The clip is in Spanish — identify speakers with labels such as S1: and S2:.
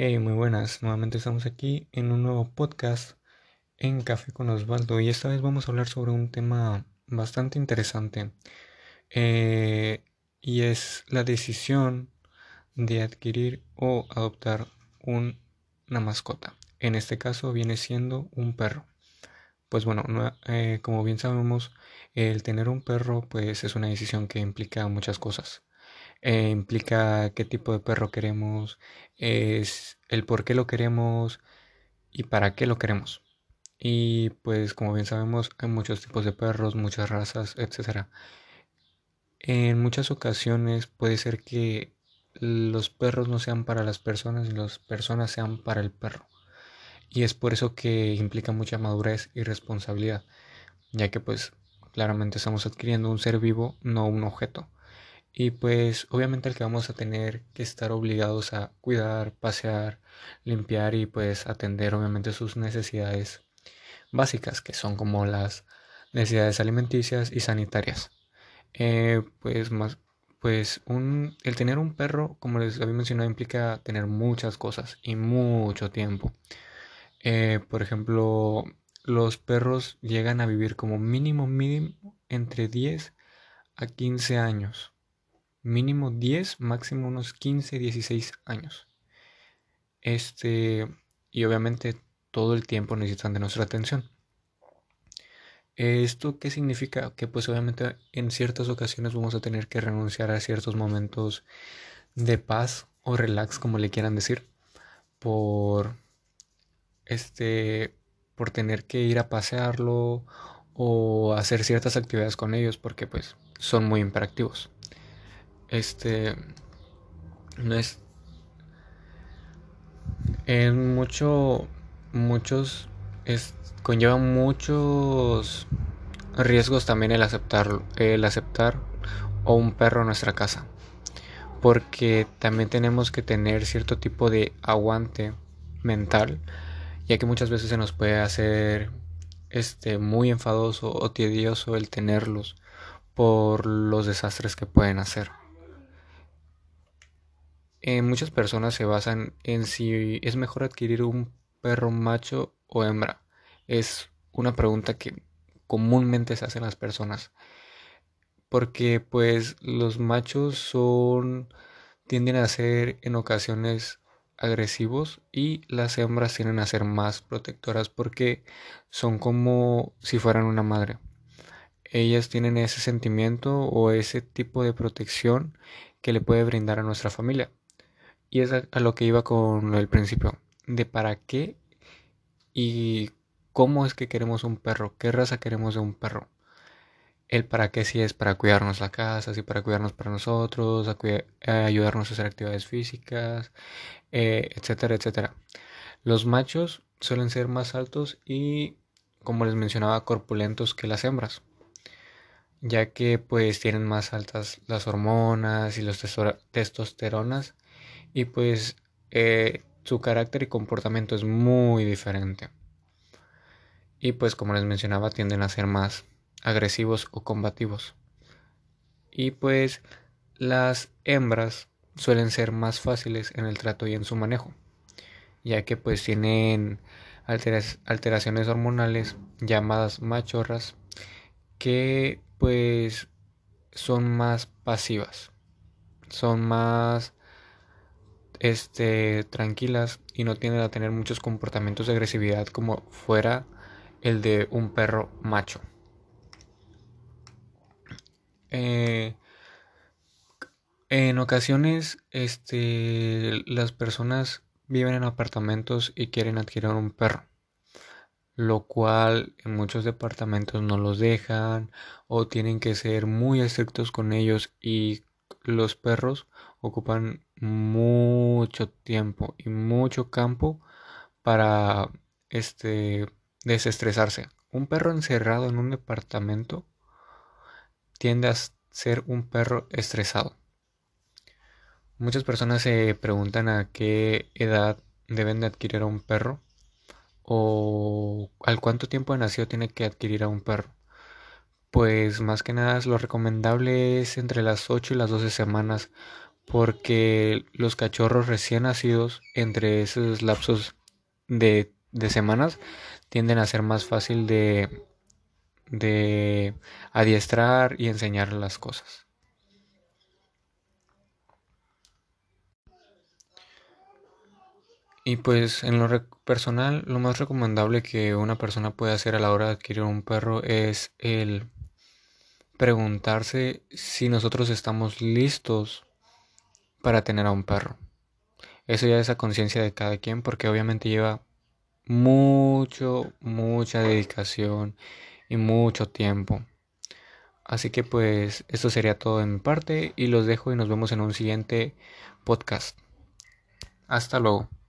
S1: Muy buenas. Nuevamente estamos aquí en un nuevo podcast en Café con Osvaldo y esta vez vamos a hablar sobre un tema bastante interesante eh, y es la decisión de adquirir o adoptar una mascota. En este caso viene siendo un perro. Pues bueno, eh, como bien sabemos, el tener un perro pues es una decisión que implica muchas cosas. Eh, implica qué tipo de perro queremos, es el por qué lo queremos y para qué lo queremos. Y pues como bien sabemos hay muchos tipos de perros, muchas razas, etc. En muchas ocasiones puede ser que los perros no sean para las personas y las personas sean para el perro. Y es por eso que implica mucha madurez y responsabilidad, ya que pues claramente estamos adquiriendo un ser vivo, no un objeto. Y pues obviamente el que vamos a tener que estar obligados a cuidar, pasear, limpiar y pues atender obviamente sus necesidades básicas, que son como las necesidades alimenticias y sanitarias. Eh, pues más, pues un, el tener un perro, como les había mencionado, implica tener muchas cosas y mucho tiempo. Eh, por ejemplo, los perros llegan a vivir como mínimo, mínimo entre 10 a 15 años mínimo 10, máximo unos 15, 16 años. Este, y obviamente todo el tiempo necesitan de nuestra atención. ¿Esto qué significa? Que pues obviamente en ciertas ocasiones vamos a tener que renunciar a ciertos momentos de paz o relax, como le quieran decir, por este, por tener que ir a pasearlo o hacer ciertas actividades con ellos porque pues son muy imperactivos este no es en mucho muchos es, conlleva muchos riesgos también el aceptar el aceptar o un perro en nuestra casa porque también tenemos que tener cierto tipo de aguante mental ya que muchas veces se nos puede hacer este muy enfadoso o tedioso el tenerlos por los desastres que pueden hacer muchas personas se basan en si es mejor adquirir un perro macho o hembra. Es una pregunta que comúnmente se hacen las personas. Porque pues los machos son tienden a ser en ocasiones agresivos y las hembras tienden a ser más protectoras porque son como si fueran una madre. Ellas tienen ese sentimiento o ese tipo de protección que le puede brindar a nuestra familia. Y es a, lo que iba con el principio, de para qué y cómo es que queremos un perro, qué raza queremos de un perro. El para qué si es para cuidarnos la casa, si para cuidarnos para nosotros, ayudarnos a hacer actividades físicas, eh, etcétera, etcétera. Los machos suelen ser más altos y, como les mencionaba, corpulentos que las hembras, ya que pues tienen más altas las hormonas y los testosteronas y pues eh, su carácter y comportamiento es muy diferente. Y pues como les mencionaba tienden a ser más agresivos o combativos. Y pues las hembras suelen ser más fáciles en el trato y en su manejo, ya que pues tienen alteraciones hormonales llamadas machorras que pues son más pasivas, son más este, tranquilas y no tienden a tener muchos comportamientos de agresividad como fuera el de un perro macho. Eh, en ocasiones, este, las personas viven en apartamentos y quieren adquirir un perro, lo cual en muchos departamentos no los dejan o tienen que ser muy estrictos con ellos y los perros ocupan mucho tiempo y mucho campo para este desestresarse. Un perro encerrado en un departamento tiende a ser un perro estresado. Muchas personas se preguntan a qué edad deben de adquirir a un perro o al cuánto tiempo de nacido tiene que adquirir a un perro. Pues más que nada lo recomendable es entre las 8 y las 12 semanas porque los cachorros recién nacidos entre esos lapsos de, semanas tienden a ser más fácil de, de adiestrar y enseñar las cosas. Y pues en lo personal, lo más recomendable que una persona puede hacer a la hora de adquirir un perro es el preguntarse si nosotros estamos listos para tener a un perro. Eso ya es a conciencia de cada quien porque obviamente lleva mucho, mucha dedicación y mucho tiempo. Así que pues esto sería todo de mi parte y los dejo y nos vemos en un siguiente podcast. Hasta luego.